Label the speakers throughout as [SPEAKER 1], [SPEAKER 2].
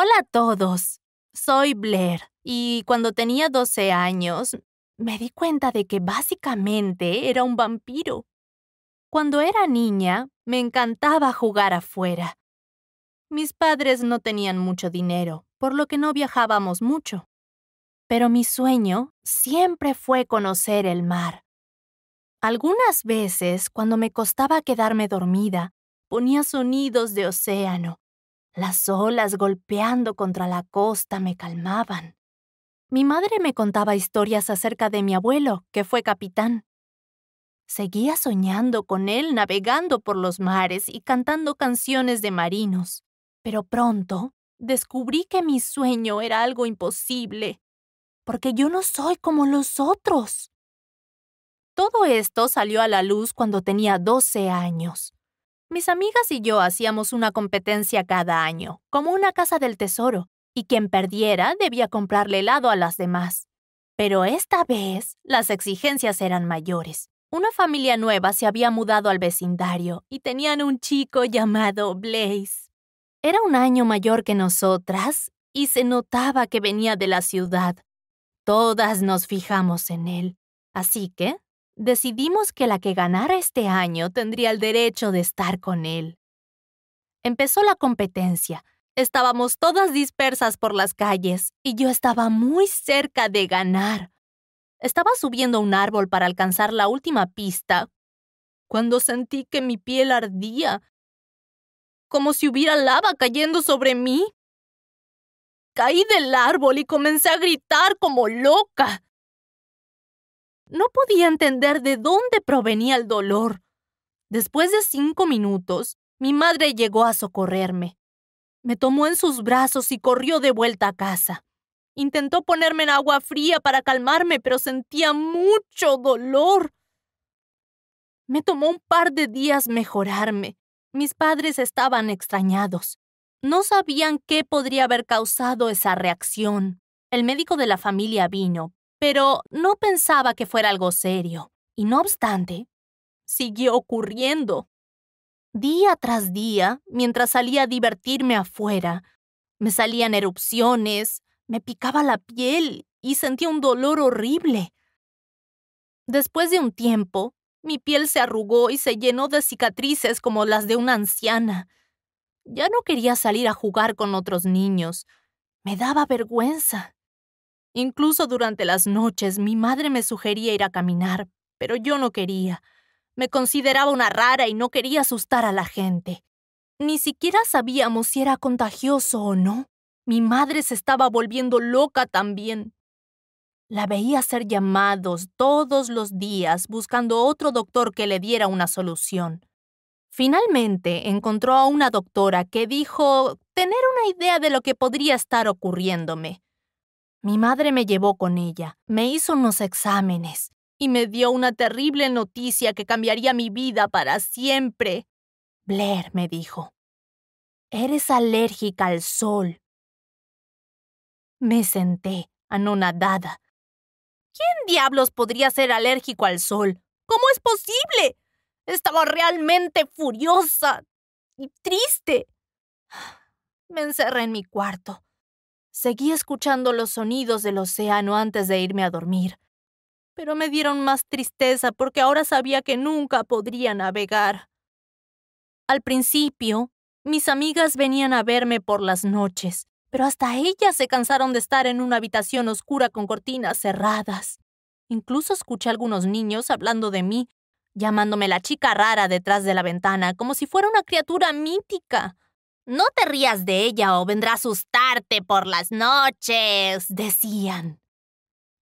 [SPEAKER 1] Hola a todos. Soy Blair y cuando tenía 12 años me di cuenta de que básicamente era un vampiro. Cuando era niña me encantaba jugar afuera. Mis padres no tenían mucho dinero, por lo que no viajábamos mucho. Pero mi sueño siempre fue conocer el mar. Algunas veces, cuando me costaba quedarme dormida, ponía sonidos de océano. Las olas golpeando contra la costa me calmaban. Mi madre me contaba historias acerca de mi abuelo, que fue capitán. Seguía soñando con él navegando por los mares y cantando canciones de marinos. Pero pronto descubrí que mi sueño era algo imposible, porque yo no soy como los otros. Todo esto salió a la luz cuando tenía 12 años. Mis amigas y yo hacíamos una competencia cada año, como una casa del tesoro, y quien perdiera debía comprarle helado a las demás. Pero esta vez las exigencias eran mayores. Una familia nueva se había mudado al vecindario y tenían un chico llamado Blaze. Era un año mayor que nosotras y se notaba que venía de la ciudad. Todas nos fijamos en él. Así que decidimos que la que ganara este año tendría el derecho de estar con él. Empezó la competencia. Estábamos todas dispersas por las calles y yo estaba muy cerca de ganar. Estaba subiendo un árbol para alcanzar la última pista cuando sentí que mi piel ardía, como si hubiera lava cayendo sobre mí. Caí del árbol y comencé a gritar como loca. No podía entender de dónde provenía el dolor. Después de cinco minutos, mi madre llegó a socorrerme. Me tomó en sus brazos y corrió de vuelta a casa. Intentó ponerme en agua fría para calmarme, pero sentía mucho dolor. Me tomó un par de días mejorarme. Mis padres estaban extrañados. No sabían qué podría haber causado esa reacción. El médico de la familia vino, pero no pensaba que fuera algo serio, y no obstante, siguió ocurriendo. Día tras día, mientras salía a divertirme afuera, me salían erupciones, me picaba la piel y sentía un dolor horrible. Después de un tiempo, mi piel se arrugó y se llenó de cicatrices como las de una anciana. Ya no quería salir a jugar con otros niños. Me daba vergüenza. Incluso durante las noches mi madre me sugería ir a caminar, pero yo no quería. Me consideraba una rara y no quería asustar a la gente. Ni siquiera sabíamos si era contagioso o no. Mi madre se estaba volviendo loca también. La veía hacer llamados todos los días buscando otro doctor que le diera una solución. Finalmente encontró a una doctora que dijo tener una idea de lo que podría estar ocurriéndome. Mi madre me llevó con ella, me hizo unos exámenes y me dio una terrible noticia que cambiaría mi vida para siempre. Blair me dijo, eres alérgica al sol. Me senté, anonadada. ¿Quién diablos podría ser alérgico al sol? ¿Cómo es posible? Estaba realmente furiosa y triste. Me encerré en mi cuarto Seguí escuchando los sonidos del océano antes de irme a dormir, pero me dieron más tristeza porque ahora sabía que nunca podría navegar. Al principio, mis amigas venían a verme por las noches, pero hasta ellas se cansaron de estar en una habitación oscura con cortinas cerradas. Incluso escuché a algunos niños hablando de mí, llamándome la chica rara detrás de la ventana, como si fuera una criatura mítica. No te rías de ella o vendrá a asustarte por las noches, decían.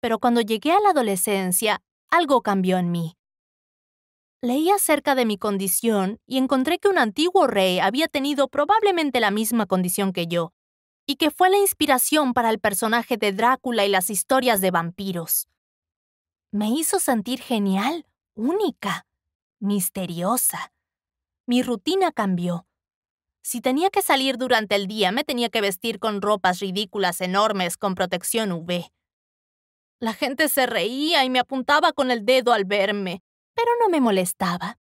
[SPEAKER 1] Pero cuando llegué a la adolescencia, algo cambió en mí. Leí acerca de mi condición y encontré que un antiguo rey había tenido probablemente la misma condición que yo, y que fue la inspiración para el personaje de Drácula y las historias de vampiros. Me hizo sentir genial, única, misteriosa. Mi rutina cambió si tenía que salir durante el día, me tenía que vestir con ropas ridículas enormes con protección UV. La gente se reía y me apuntaba con el dedo al verme, pero no me molestaba.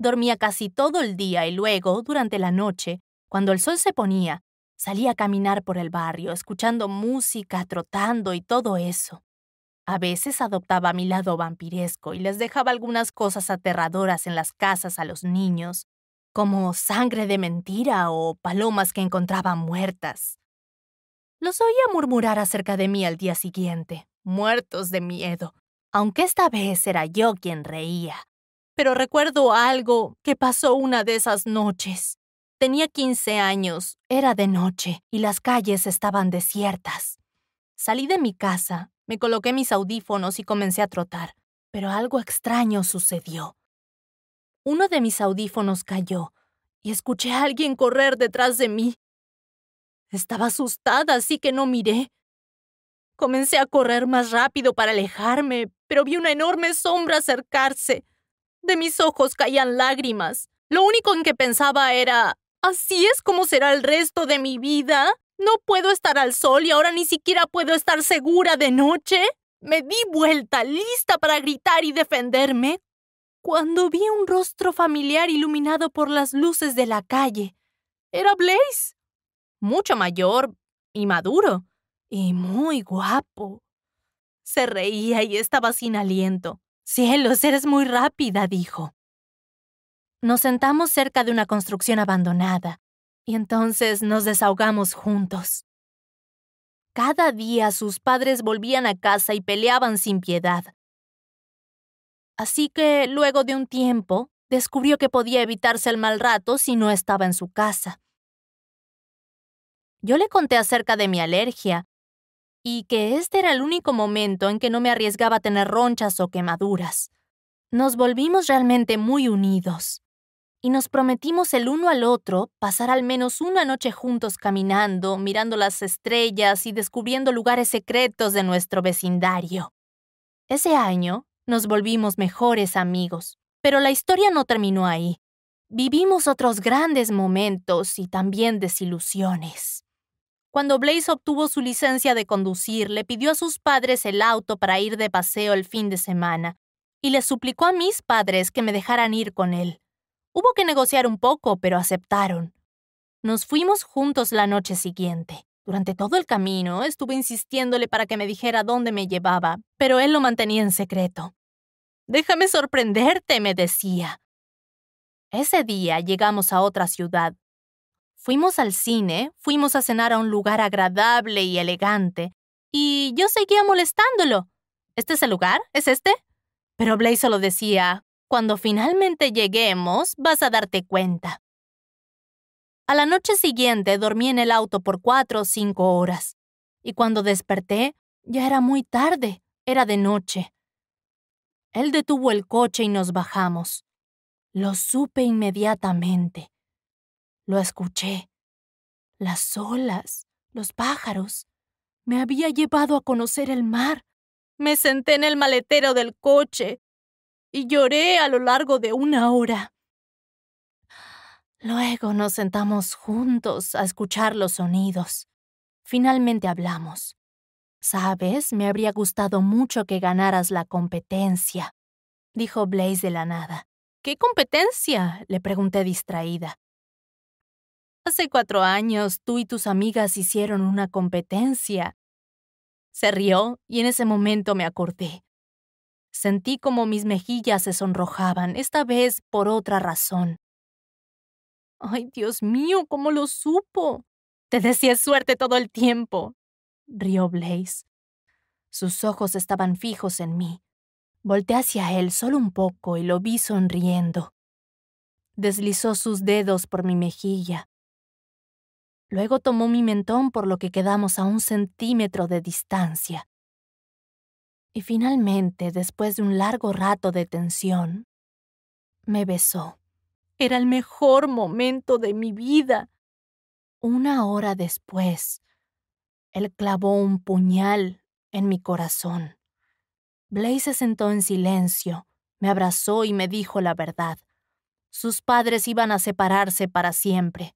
[SPEAKER 1] Dormía casi todo el día y luego, durante la noche, cuando el sol se ponía, Salía a caminar por el barrio, escuchando música, trotando y todo eso. A veces adoptaba mi lado vampiresco y les dejaba algunas cosas aterradoras en las casas a los niños, como sangre de mentira o palomas que encontraban muertas. Los oía murmurar acerca de mí al día siguiente, muertos de miedo, aunque esta vez era yo quien reía. Pero recuerdo algo que pasó una de esas noches. Tenía 15 años, era de noche y las calles estaban desiertas. Salí de mi casa, me coloqué mis audífonos y comencé a trotar, pero algo extraño sucedió. Uno de mis audífonos cayó y escuché a alguien correr detrás de mí. Estaba asustada, así que no miré. Comencé a correr más rápido para alejarme, pero vi una enorme sombra acercarse. De mis ojos caían lágrimas. Lo único en que pensaba era, ¿así es como será el resto de mi vida? ¿No puedo estar al sol y ahora ni siquiera puedo estar segura de noche? Me di vuelta, lista para gritar y defenderme, cuando vi un rostro familiar iluminado por las luces de la calle. Era Blaze mucho mayor y maduro, y muy guapo. Se reía y estaba sin aliento. Cielos, eres muy rápida, dijo. Nos sentamos cerca de una construcción abandonada, y entonces nos desahogamos juntos. Cada día sus padres volvían a casa y peleaban sin piedad. Así que, luego de un tiempo, descubrió que podía evitarse el mal rato si no estaba en su casa. Yo le conté acerca de mi alergia y que este era el único momento en que no me arriesgaba a tener ronchas o quemaduras. Nos volvimos realmente muy unidos y nos prometimos el uno al otro pasar al menos una noche juntos caminando, mirando las estrellas y descubriendo lugares secretos de nuestro vecindario. Ese año nos volvimos mejores amigos, pero la historia no terminó ahí. Vivimos otros grandes momentos y también desilusiones. Cuando Blaze obtuvo su licencia de conducir, le pidió a sus padres el auto para ir de paseo el fin de semana, y le suplicó a mis padres que me dejaran ir con él. Hubo que negociar un poco, pero aceptaron. Nos fuimos juntos la noche siguiente. Durante todo el camino estuve insistiéndole para que me dijera dónde me llevaba, pero él lo mantenía en secreto. Déjame sorprenderte, me decía. Ese día llegamos a otra ciudad, Fuimos al cine, fuimos a cenar a un lugar agradable y elegante, y yo seguía molestándolo. ¿Este es el lugar? ¿Es este? Pero Blaze solo decía, cuando finalmente lleguemos, vas a darte cuenta. A la noche siguiente dormí en el auto por cuatro o cinco horas, y cuando desperté, ya era muy tarde, era de noche. Él detuvo el coche y nos bajamos. Lo supe inmediatamente. Lo escuché. Las olas, los pájaros. Me había llevado a conocer el mar. Me senté en el maletero del coche y lloré a lo largo de una hora. Luego nos sentamos juntos a escuchar los sonidos. Finalmente hablamos. Sabes, me habría gustado mucho que ganaras la competencia, dijo Blaze de la nada. ¿Qué competencia? le pregunté distraída. Hace cuatro años tú y tus amigas hicieron una competencia. Se rió y en ese momento me acordé. Sentí como mis mejillas se sonrojaban, esta vez por otra razón. Ay, Dios mío, ¿cómo lo supo? Te decía suerte todo el tiempo, rió Blaze. Sus ojos estaban fijos en mí. Volté hacia él solo un poco y lo vi sonriendo. Deslizó sus dedos por mi mejilla. Luego tomó mi mentón por lo que quedamos a un centímetro de distancia. Y finalmente, después de un largo rato de tensión, me besó. Era el mejor momento de mi vida. Una hora después, él clavó un puñal en mi corazón. Blaze se sentó en silencio, me abrazó y me dijo la verdad. Sus padres iban a separarse para siempre.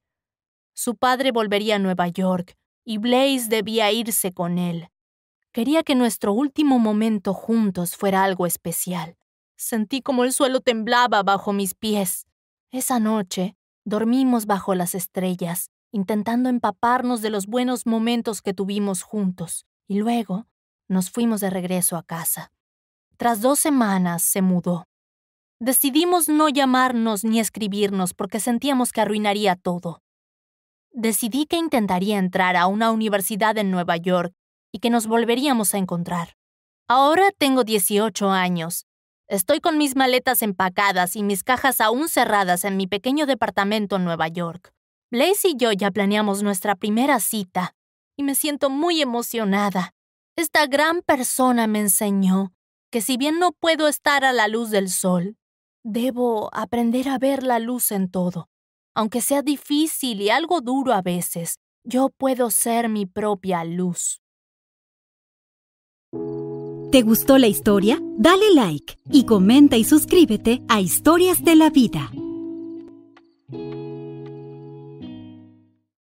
[SPEAKER 1] Su padre volvería a Nueva York y Blaze debía irse con él. Quería que nuestro último momento juntos fuera algo especial. Sentí como el suelo temblaba bajo mis pies. Esa noche dormimos bajo las estrellas intentando empaparnos de los buenos momentos que tuvimos juntos, y luego nos fuimos de regreso a casa. Tras dos semanas se mudó. Decidimos no llamarnos ni escribirnos porque sentíamos que arruinaría todo. Decidí que intentaría entrar a una universidad en Nueva York y que nos volveríamos a encontrar. Ahora tengo 18 años. Estoy con mis maletas empacadas y mis cajas aún cerradas en mi pequeño departamento en Nueva York. Blaze y yo ya planeamos nuestra primera cita y me siento muy emocionada. Esta gran persona me enseñó que si bien no puedo estar a la luz del sol, debo aprender a ver la luz en todo. Aunque sea difícil y algo duro a veces, yo puedo ser mi propia luz.
[SPEAKER 2] ¿Te gustó la historia? Dale like y comenta y suscríbete a Historias de la Vida.